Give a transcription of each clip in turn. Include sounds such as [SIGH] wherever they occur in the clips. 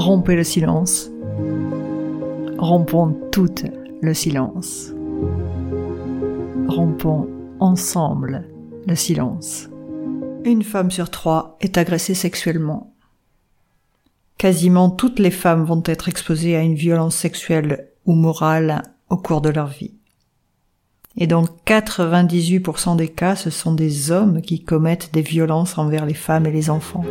Rompez le silence. Rompons tout le silence. Rompons ensemble le silence. Une femme sur trois est agressée sexuellement. Quasiment toutes les femmes vont être exposées à une violence sexuelle ou morale au cours de leur vie. Et dans 98% des cas, ce sont des hommes qui commettent des violences envers les femmes et les enfants.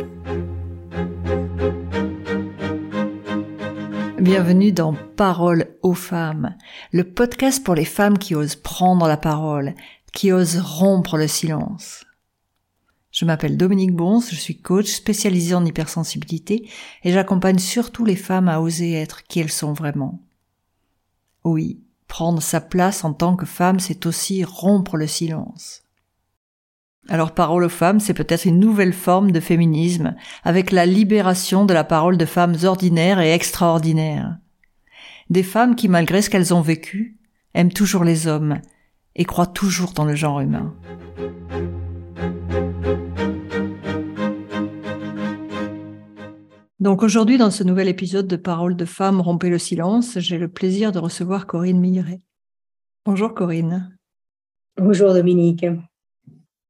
Bienvenue dans Parole aux femmes, le podcast pour les femmes qui osent prendre la parole, qui osent rompre le silence. Je m'appelle Dominique Bons, je suis coach spécialisé en hypersensibilité et j'accompagne surtout les femmes à oser être qui elles sont vraiment. Oui, prendre sa place en tant que femme, c'est aussi rompre le silence. Alors parole aux femmes, c'est peut-être une nouvelle forme de féminisme, avec la libération de la parole de femmes ordinaires et extraordinaires. Des femmes qui, malgré ce qu'elles ont vécu, aiment toujours les hommes et croient toujours dans le genre humain. Donc aujourd'hui, dans ce nouvel épisode de Paroles de femmes, rompez le silence, j'ai le plaisir de recevoir Corinne Milleret. Bonjour Corinne. Bonjour Dominique.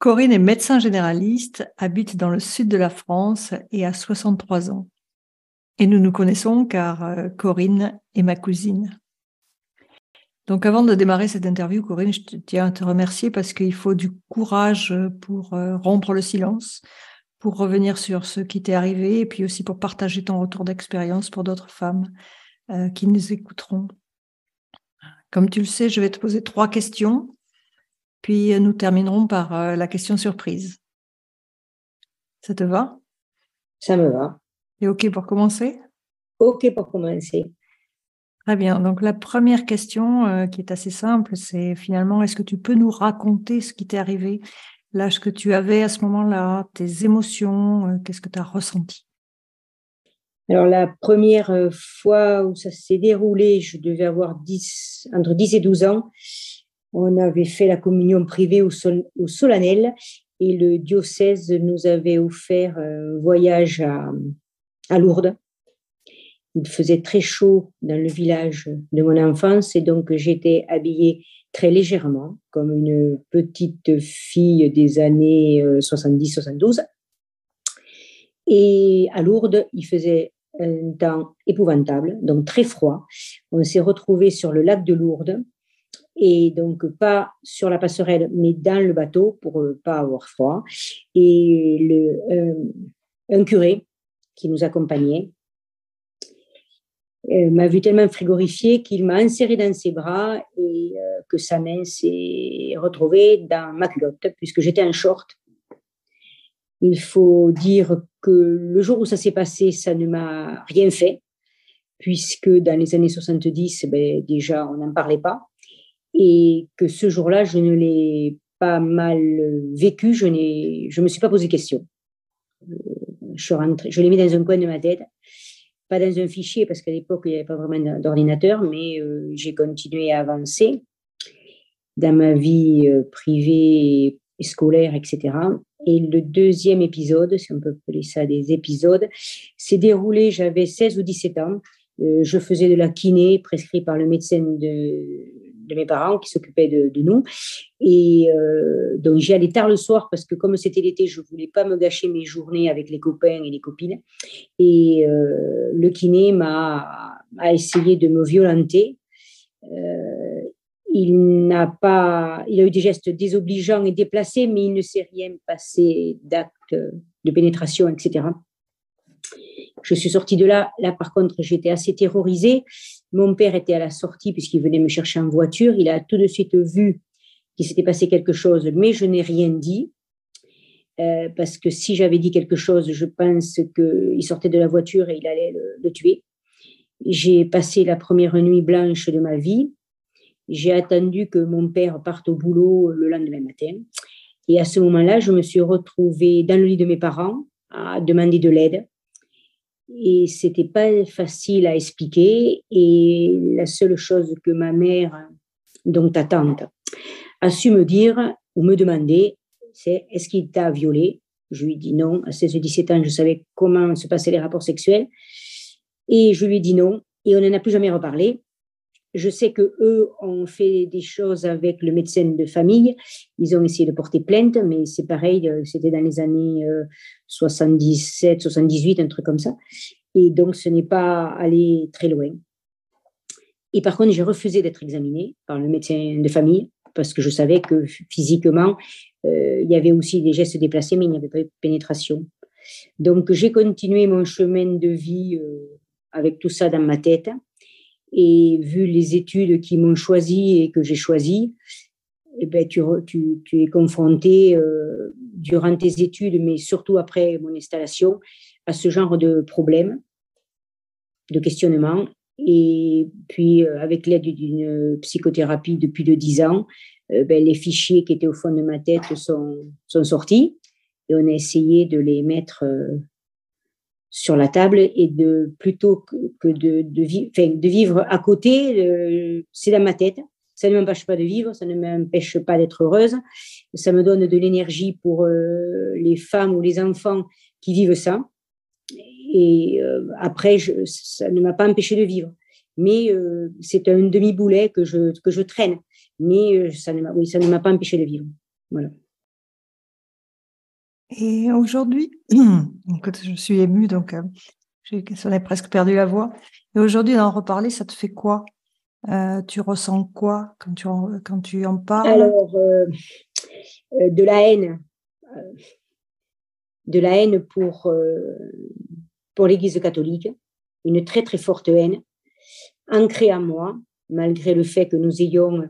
Corinne est médecin généraliste, habite dans le sud de la France et a 63 ans. Et nous nous connaissons car euh, Corinne est ma cousine. Donc avant de démarrer cette interview, Corinne, je tiens à te remercier parce qu'il faut du courage pour euh, rompre le silence, pour revenir sur ce qui t'est arrivé et puis aussi pour partager ton retour d'expérience pour d'autres femmes euh, qui nous écouteront. Comme tu le sais, je vais te poser trois questions, puis euh, nous terminerons par euh, la question surprise. Ça te va? Ça me va. Et OK pour commencer? OK pour commencer. Très bien. Donc la première question qui est assez simple, c'est finalement, est-ce que tu peux nous raconter ce qui t'est arrivé l'âge que tu avais à ce moment-là, tes émotions, euh, qu'est-ce que tu as ressenti? Alors la première euh, fois où ça s'est déroulé, je devais avoir 10, entre 10 et 12 ans. On avait fait la communion privée au, au solennel et le diocèse nous avait offert un voyage à, à Lourdes. Il faisait très chaud dans le village de mon enfance et donc j'étais habillée très légèrement, comme une petite fille des années 70-72. Euh, Et à Lourdes, il faisait un temps épouvantable, donc très froid. On s'est retrouvé sur le lac de Lourdes et donc pas sur la passerelle, mais dans le bateau pour ne pas avoir froid. Et le, euh, un curé qui nous accompagnait euh, m'a vu tellement frigorifié qu'il m'a inséré dans ses bras et euh, que sa main s'est retrouvée dans ma culotte puisque j'étais en short. Il faut dire que le jour où ça s'est passé, ça ne m'a rien fait puisque dans les années 70, ben, déjà, on n'en parlait pas et que ce jour-là, je ne l'ai pas mal vécu, je ne me suis pas posé question. Euh, je, je l'ai mis dans un coin de ma tête pas dans un fichier parce qu'à l'époque, il n'y avait pas vraiment d'ordinateur, mais euh, j'ai continué à avancer dans ma vie euh, privée scolaire, etc. Et le deuxième épisode, si on peut appeler ça des épisodes, s'est déroulé, j'avais 16 ou 17 ans. Je faisais de la kiné prescrit par le médecin de, de mes parents qui s'occupaient de, nous. Et euh, donc, j'y allais tard le soir parce que comme c'était l'été, je voulais pas me gâcher mes journées avec les copains et les copines. Et euh, le kiné m'a a essayé de me violenter. Euh, il n'a pas, il a eu des gestes désobligeants et déplacés, mais il ne s'est rien passé d'acte de pénétration, etc. Je suis sortie de là. Là, par contre, j'étais assez terrorisée. Mon père était à la sortie puisqu'il venait me chercher en voiture. Il a tout de suite vu qu'il s'était passé quelque chose, mais je n'ai rien dit. Euh, parce que si j'avais dit quelque chose, je pense qu'il sortait de la voiture et il allait le, tuer. J'ai passé la première nuit blanche de ma vie. J'ai attendu que mon père parte au boulot le lendemain matin. Et à ce moment-là, je me suis retrouvée dans le lit de mes parents à demander de l'aide et c'était pas facile à expliquer. Et la seule chose que ma mère, donc ta tante, a su me dire ou me demander, c'est est-ce qu'il t'a violé Je lui dit non. À 16-17 ans, je savais comment se passaient les rapports sexuels. Et je lui ai dit non. Et on n'en a plus jamais reparlé. Je sais que eux ont fait des choses avec le médecin de famille. Ils ont essayé de porter plainte, mais c'est pareil, euh, c'était dans les années 77, euh, 78, un truc comme ça. Et donc, ce n'est pas allé très loin. Et par contre, j'ai refusé d'être examinée par le médecin de famille parce que je savais que physiquement, euh, il y avait aussi des gestes déplacés, mais il n'y avait pas de pénétration. Donc, j'ai continué mon chemin de vie avec tout ça dans ma tête. Et vu les études qui m'ont choisi et que j'ai choisi, eh ben, tu, es confronté euh, durant tes études, mais surtout après mon installation, à ce genre de problèmes, de questionnements. Et puis, euh, avec l'aide d'une psychothérapie depuis de 10 ans, euh, ben, les fichiers qui étaient au fond de ma tête sont sortis et on a essayé de les mettre sur la table et de plutôt que, de, de, de vivre à côté, euh, c'est dans ma tête. Ça ne m'empêche pas de vivre, ça ne m'empêche pas d'être heureuse. Ça me donne de l'énergie pour euh, les femmes ou les enfants qui vivent ça. Et euh, après, je, ça ne m'a pas empêché de vivre. Mais c'est un demi-boulet que je, que je traîne. Mais ça ne m'a oui, pas empêché de vivre. Voilà. Et aujourd'hui, [CLEARS THROAT] je suis émue, donc euh, j'en ai presque perdu la voix. Et aujourd'hui, d'en reparler, ça te fait quoi? Euh, Tu ressens quoi quand tu en, quand tu en parles? Alors, euh, de la haine. de la haine pour, pour l'Église catholique. Une très, très forte haine, ancrée en moi, malgré le fait que nous ayons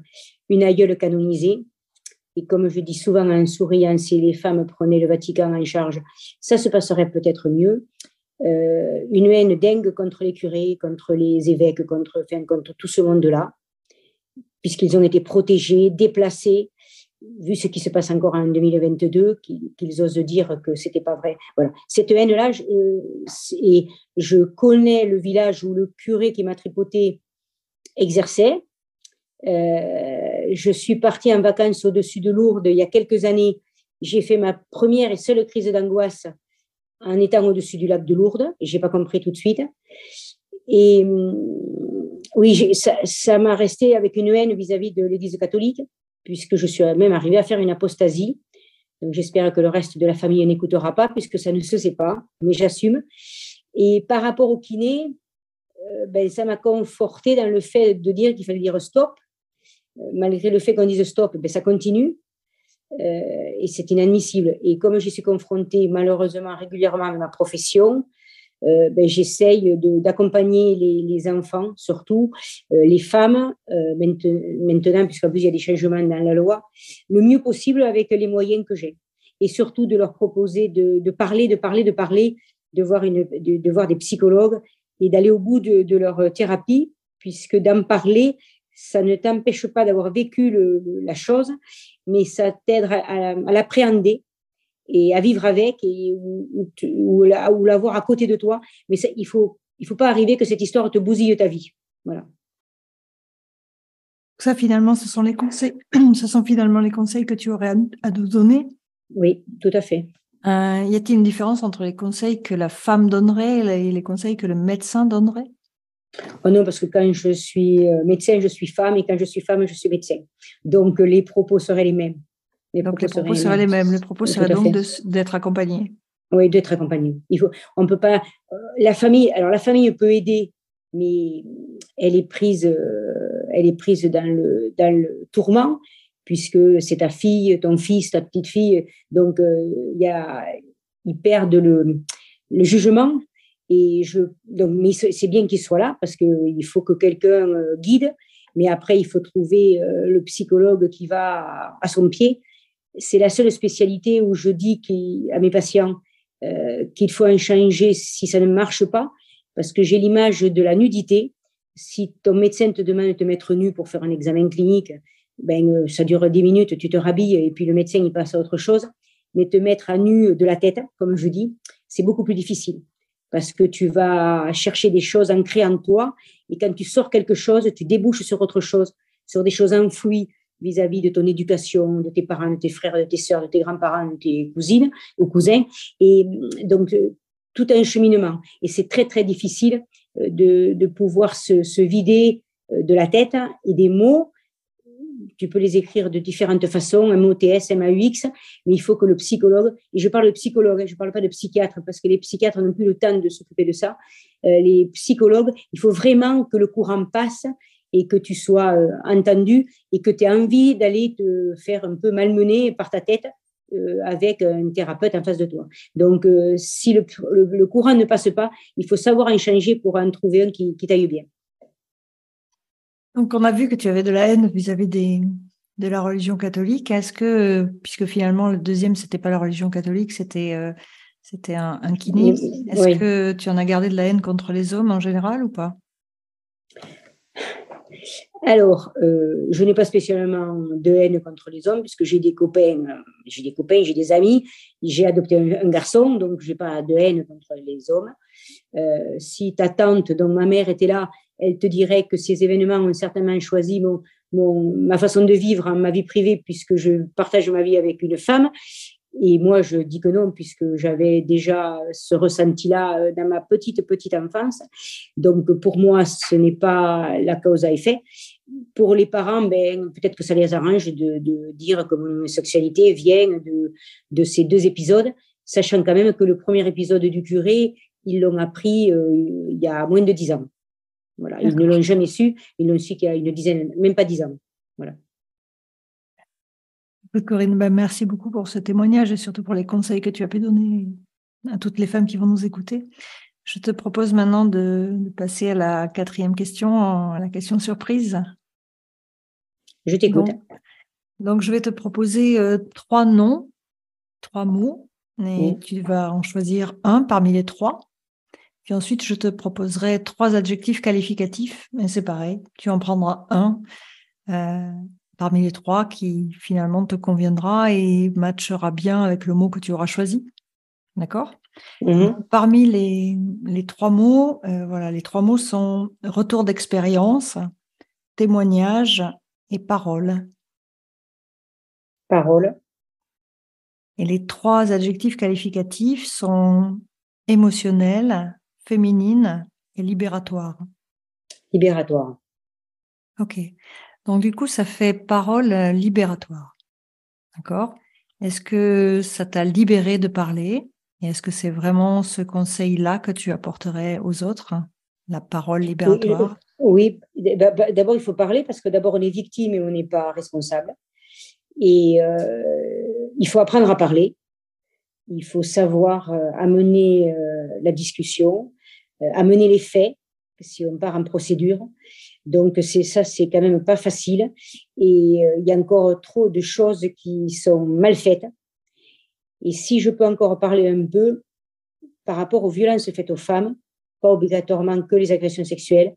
une aïeule canonisée et comme je dis souvent en souriant, si les femmes prenaient le Vatican en charge, ça se passerait peut-être mieux. Euh, une haine dingue contre les curés, contre les évêques, contre, tout ce monde-là, puisqu'ils ont été protégés, déplacés, vu ce qui se passe encore en 2022, qu'ils osent dire que c'était pas vrai. Voilà. Cette haine-là, euh, et je connais le village où le curé qui m'a tripoté exerçait. Euh, je suis partie en vacances au-dessus de Lourdes il y a quelques années. J'ai fait ma première et seule crise d'angoisse en étant au-dessus du lac de Lourdes. Je n'ai pas compris tout de suite. Et hum, oui, ça m'a resté avec une haine vis-à-vis de l'Église catholique, puisque je suis même arrivée à faire une apostasie. J'espère que le reste de la famille n'écoutera pas, puisque ça ne se sait pas, mais j'assume. Et par rapport au kiné, euh, ben, ça m'a conforté dans le fait de dire qu'il fallait dire stop malgré le fait qu'on dise stop, ben, ça continue. Euh, et c'est inadmissible. Et comme je suis confrontée malheureusement régulièrement à ma profession, euh, ben, j'essaye d'accompagner les, enfants, surtout euh, les femmes, maintenant, puisqu'en plus il y a des changements dans la loi, le mieux possible avec les moyens que j'ai. Et surtout de leur proposer de, parler, de parler, de parler, de voir, une, de, voir des psychologues et d'aller au bout de leur thérapie, puisque d'en parler, ça ne t'empêche pas d'avoir vécu la chose, mais ça t'aide à, l'appréhender et à vivre avec et, ou, ou, la, voir à côté de toi. Mais il faut il faut pas arriver que cette histoire te bousille ta vie. Voilà. Ça finalement, ce sont les conseils. [CLEARS THROAT] ce sont finalement les conseils que tu aurais à, à nous donner. Oui, tout à fait. Euh, y a-t-il une différence entre les conseils que la femme donnerait et les conseils que le médecin donnerait? Oh non, parce que quand je suis euh, médecin, je suis femme, et quand je suis femme, je suis médecin. Donc, les propos seraient les mêmes. Les donc, propos les propos seraient, les mêmes. Le propos serait donc d'être accompagné. Oui, d'être accompagné. Il faut, on peut pas. Euh, la famille, alors la famille peut aider, mais elle est prise, euh, elle est prise dans le dans le tourment puisque c'est ta fille, ton fils, ta petite fille. Donc il y a, ils perdent le le jugement et je, donc, mais c'est bien qu'il soit là parce qu'il faut que quelqu'un euh, guide, mais après, il faut trouver euh, le psychologue qui va à son pied. C'est la seule spécialité où je dis à mes patients euh, qu'il faut en changer si ça ne marche pas, parce que j'ai l'image de la nudité. Si ton médecin te demande de te mettre nu pour faire un examen clinique, ben, ça dure 10 minutes, tu te rhabilles et puis le médecin il passe à autre chose. Mais te mettre à nu de la tête, comme je dis, c'est beaucoup plus difficile parce que tu vas chercher des choses ancrées en toi et quand tu sors quelque chose, tu débouches sur autre chose, sur des choses enfouies vis-à-vis de ton éducation, de tes parents, de tes frères, de tes sœurs, de tes grands-parents, de tes cousines ou cousins. Et donc, euh, tout un cheminement. Et c'est très, très difficile. de, de pouvoir se, se, vider de la tête et des mots. Tu peux les écrire de différentes façons, MOTS, MAUX, mais il faut que le psychologue, et je parle de psychologue, je ne parle pas de psychiatre, parce que les psychiatres n'ont plus le temps de s'occuper de ça. les psychologues, il faut vraiment que le courant passe et que tu sois entendu et que tu aies envie d'aller te faire un peu malmener par ta tête euh, avec un thérapeute en face de toi. Donc, euh, si le, le, courant ne passe pas, il faut savoir en changer pour en trouver un qui, qui t'aille bien. Donc, on a vu que tu avais de la haine vis-à-vis des, de la religion catholique. Est-ce que, puisque finalement le deuxième, c'était pas la religion catholique, c'était euh, c'était un, un, kiné, est-ce que tu en as gardé de la haine contre les hommes en général ou pas? Alors, euh, je n'ai pas spécialement de haine contre les hommes, puisque j'ai des copains, euh, j'ai des copains, j'ai des amis. J'ai adopté un, garçon, donc je n'ai pas de haine contre les hommes. Euh, si ta tante, dont ma mère était là, elle te dirait que ces événements ont certainement choisi mon, ma façon de vivre en ma vie privée, puisque je partage ma vie avec une femme. Et moi, je dis que non, puisque j'avais déjà ce ressenti-là euh, dans ma petite, petite enfance. Donc, pour moi, ce n'est pas la cause à effet. Pour les parents, ben, peut-être que ça les arrange de, de dire que mon sexualité vient de, de, ces deux épisodes, sachant quand même que le premier épisode du curé, ils l'ont appris euh, il y a moins de dix ans. Voilà, ils ne l'ont jamais su, ils l'ont su qu'il y a une dizaine, même pas dix ans. Voilà. Corinne, bah, merci beaucoup pour ce témoignage et surtout pour les conseils que tu as pu donner à toutes les femmes qui vont nous écouter. Je te propose maintenant de, passer à la quatrième question, à la question surprise. Je t'écoute. Donc, je vais te proposer euh, trois noms, trois mots, et tu vas en choisir un parmi les trois. Puis ensuite, je te proposerai trois adjectifs qualificatifs, et c'est pareil, tu en prendras un. Euh, parmi les trois qui finalement te conviendra et matchera bien avec le mot que tu auras choisi. D'accord? Mm-hmm. Parmi les, les, trois mots, euh, voilà, les trois mots sont retour d'expérience, témoignage et parole. Parole. Et les trois adjectifs qualificatifs sont émotionnel, féminine et libératoire. Libératoire. Ok. Donc du coup, ça fait parole euh, libératoire. D'accord? Est-ce que ça t'a libéré de parler? Et est-ce que c'est vraiment ce conseil-là que tu apporterais aux autres? La parole libératoire? Oui, bah, bah, d'abord il faut parler parce que d'abord on est victime et on n'est pas responsable. Et euh, il faut apprendre à parler. Il faut savoir euh, amener la discussion, amener les faits, si on part en procédure. Donc c'est ça, c'est quand même pas facile. Et euh, il y a encore trop de choses qui sont mal faites. Et si je peux encore parler un peu par rapport aux violences faites aux femmes, pas obligatoirement que les agressions sexuelles,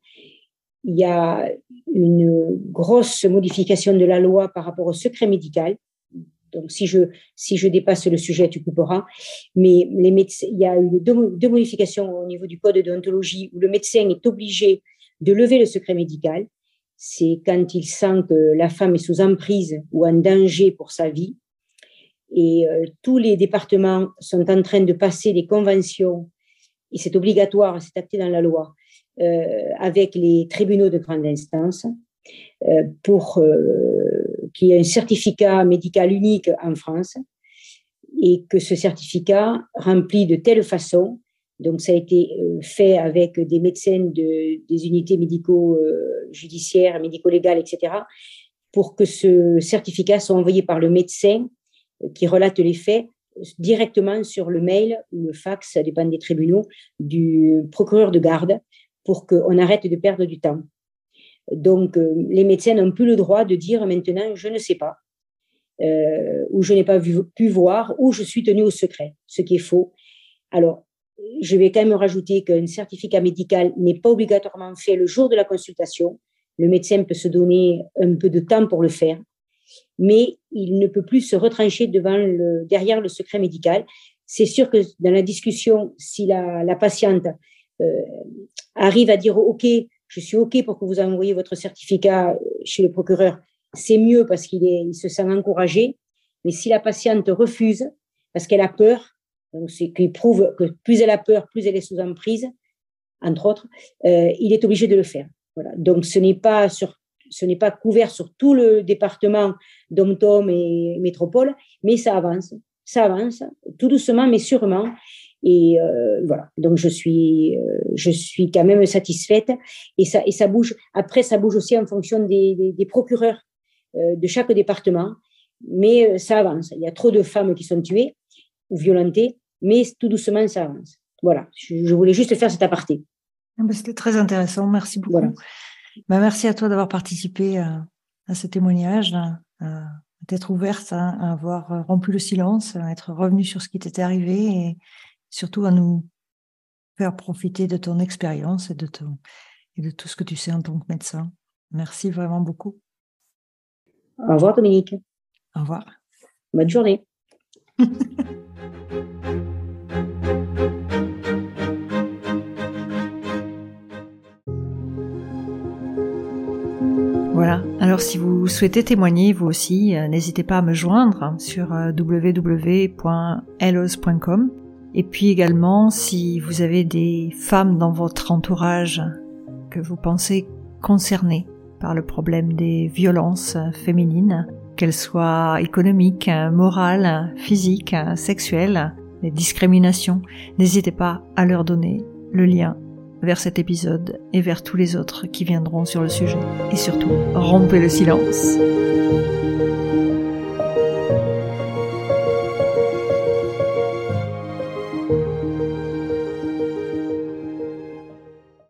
il y a une grosse modification de la loi par rapport au secret médical. Donc, si je, si je dépasse le sujet, tu couperas. Mais les médecins, il y a eu deux, modifications au niveau du code de déontologie où le médecin est obligé de lever le secret médical. C'est quand il sent que la femme est sous emprise ou en danger pour sa vie. Et euh, tous les départements sont en train de passer des conventions, et c'est obligatoire, c'est acté dans la loi, euh, avec les tribunaux de grande instance euh, pour qu'il y ait un certificat médical unique en France et que ce certificat rempli de telle façon donc, ça a été euh, fait avec des médecins de, des unités médico-judiciaires, médico-légales, etc., pour que ce certificat soit envoyé par le médecin euh, qui relate les faits directement sur le mail ou le fax, ça dépend des tribunaux, du procureur de garde pour qu'on arrête de perdre du temps. Donc, euh, les médecins n'ont plus le droit de dire maintenant, je ne sais pas, ou je n'ai pas pu voir, ou je suis tenu au secret, ce qui est faux. Alors, je vais quand même rajouter qu'un certificat médical n'est pas obligatoirement fait le jour de la consultation. Le médecin peut se donner un peu de temps pour le faire, mais il ne peut plus se retrancher devant le, derrière le secret médical. C'est sûr que dans la discussion, si la, la patiente euh, arrive à dire OK, je suis OK pour que vous envoyiez votre certificat chez le procureur, c'est mieux parce qu'il il se sent encouragé. Mais si la patiente refuse parce qu'elle a peur, c'est qu'il prouve que plus elle a peur, plus elle est sous emprise. entre autres, il est obligé de le faire. Voilà. Donc, ce n'est pas sur ce n'est pas couvert sur tout le département dom et métropole, mais ça avance, ça avance, tout doucement, mais sûrement. Et voilà, donc je suis, je suis quand même satisfaite et ça, et ça bouge. Après, ça bouge aussi en fonction des, des procureurs de chaque département, mais ça avance. Il y a trop de femmes qui sont tuées ou violentées, mais tout doucement, ça avance. Voilà, je, voulais juste faire cet aparté. Ah ben, c'était très intéressant, merci beaucoup. Bah, merci à toi d'avoir participé à, ce témoignage, à, t'être ouverte, à, avoir rompu le silence, à être revenue sur ce qui t'était arrivé et surtout à nous faire profiter de ton expérience et de, ton, et de tout ce que tu sais en tant que médecin. Merci vraiment beaucoup. Au revoir Dominique. Au revoir. Bonne journée. [LAUGHS] Voilà. Alors si vous souhaitez témoigner vous aussi, euh, n'hésitez pas à me joindre sur euh, www.elos.com. Et puis également, si vous avez des femmes dans votre entourage que vous pensez concernées par le problème des violences féminines, qu'elles soient économiques, morales, physiques, sexuelles, les discriminations, n'hésitez pas à leur donner le lien vers cet épisode et vers tous les autres qui viendront sur le sujet. Et surtout, rompez le silence.